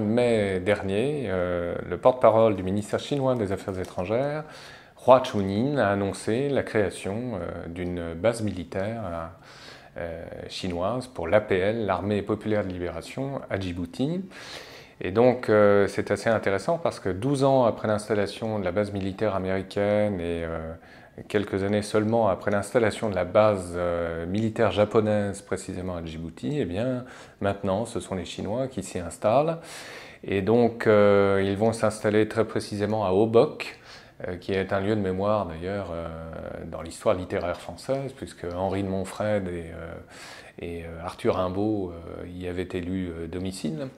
mai dernier, euh, le porte-parole du ministère chinois des Affaires étrangères, Hua Chunin, a annoncé la création euh, d'une base militaire euh, chinoise pour l'APL, l'Armée populaire de libération, à Djibouti. Et donc c'est assez intéressant parce que 12 ans après l'installation de la base militaire américaine et quelques années seulement après l'installation de la base euh, militaire japonaise précisément à Djibouti, eh bien maintenant ce sont les Chinois qui s'y installent. Et donc euh, ils vont s'installer très précisément à Obok, euh, qui est un lieu de mémoire d'ailleurs dans l'histoire littéraire française, puisque Henri de Montfred et, Arthur Rimbaud y avaient élu domicile.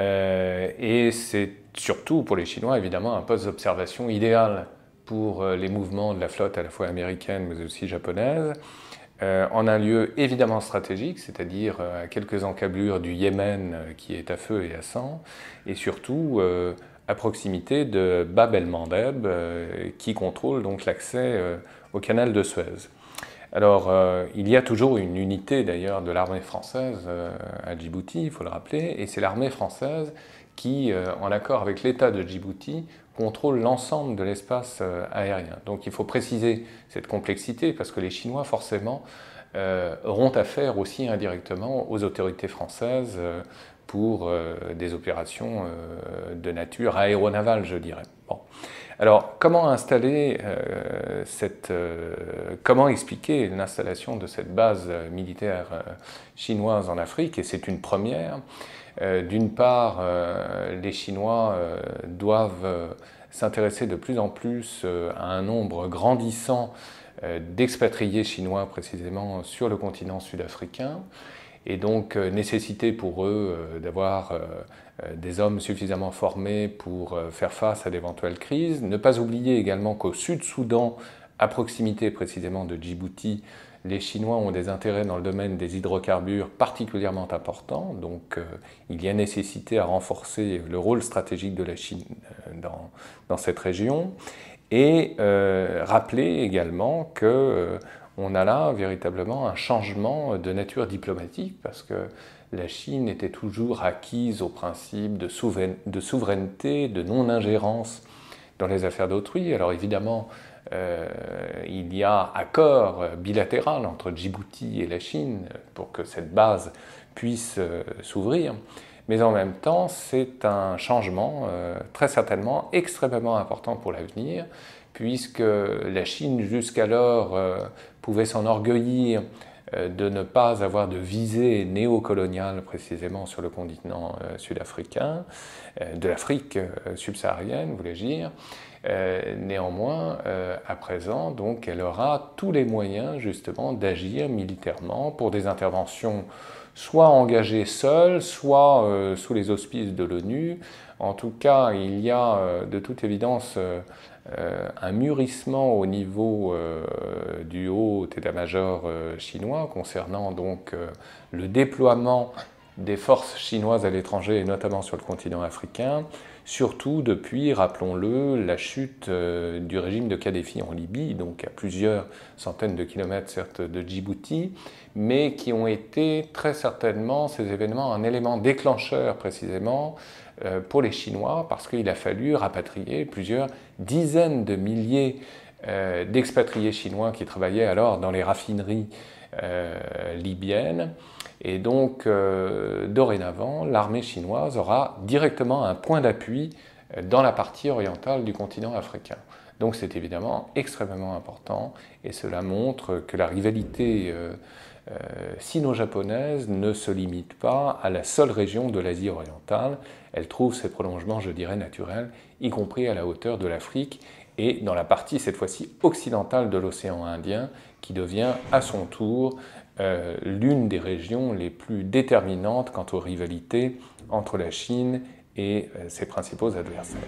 et c'est surtout pour les Chinois évidemment un poste d'observation idéal pour euh, les mouvements de la flotte à la fois américaine mais aussi japonaise, euh, en un lieu évidemment stratégique, c'est-à-dire euh, à quelques encablures du Yémen qui est à feu et à sang, et surtout à proximité de Bab el-Mandeb qui contrôle donc l'accès au canal de Suez. Alors, il y a toujours une unité d'ailleurs de l'armée française à Djibouti, il faut le rappeler, et c'est l'armée française qui, en accord avec l'État de Djibouti, contrôle l'ensemble de l'espace euh, aérien. Donc il faut préciser cette complexité parce que les Chinois, forcément, euh, auront affaire aussi indirectement aux autorités françaises euh, pour des opérations de nature aéronavale, je dirais. Alors, comment installer comment expliquer l'installation de cette base militaire chinoise en Afrique? Et c'est une première. Euh, d'une part, euh, les Chinois euh, doivent s'intéresser de plus en plus à un nombre grandissant d'expatriés chinois précisément sur le continent sud-africain et donc nécessité pour eux d'avoir des hommes suffisamment formés pour faire face à d'éventuelles crises. Ne pas oublier également qu'au Sud-Soudan, à proximité précisément de Djibouti, les Chinois ont des intérêts dans le domaine des hydrocarbures particulièrement importants, donc euh, il y a nécessité à renforcer le rôle stratégique de la Chine euh, dans, cette région, et euh, rappeler également que on a là véritablement un changement de nature diplomatique, parce que la Chine était toujours acquise au principe de, souveraineté, de non-ingérence dans les affaires d'autrui. Alors évidemment, euh, il y a accord bilatéral entre Djibouti et la Chine pour que cette base puisse euh, s'ouvrir. Mais en même temps, c'est un changement euh, très certainement extrêmement important pour l'avenir, puisque la Chine jusqu'alors pouvait s'enorgueillir de ne pas avoir de visée néocoloniale précisément sur le continent sud-africain, de l'Afrique subsaharienne, voulais-je dire. Euh, néanmoins, euh, à présent, donc, elle aura tous les moyens justement d'agir militairement pour des interventions soit engagées seule, soit euh, sous les auspices de l'ONU. En tout cas, il y a de toute évidence un mûrissement au niveau du haut état-major chinois concernant donc le déploiement des forces chinoises à l'étranger et notamment sur le continent africain, surtout depuis, rappelons-le, la chute euh, du régime de Kadhafi en Libye, donc à plusieurs centaines de kilomètres certes de Djibouti, mais qui ont été très certainement ces événements un élément déclencheur précisément euh, pour les Chinois, parce qu'il a fallu rapatrier plusieurs dizaines de milliers euh, d'expatriés chinois qui travaillaient alors dans les raffineries libyennes. Et donc, euh, dorénavant, l'armée chinoise aura directement un point d'appui euh, dans la partie orientale du continent africain. Donc c'est évidemment extrêmement important et cela montre que la rivalité euh, sino-japonaise ne se limite pas à la seule région de l'Asie orientale, elle trouve ses prolongements, je dirais, naturels, y compris à la hauteur de l'Afrique et dans la partie cette fois-ci occidentale de l'océan Indien, qui devient à son tour euh, l'une des régions les plus déterminantes quant aux rivalités entre la Chine et euh, ses principaux adversaires.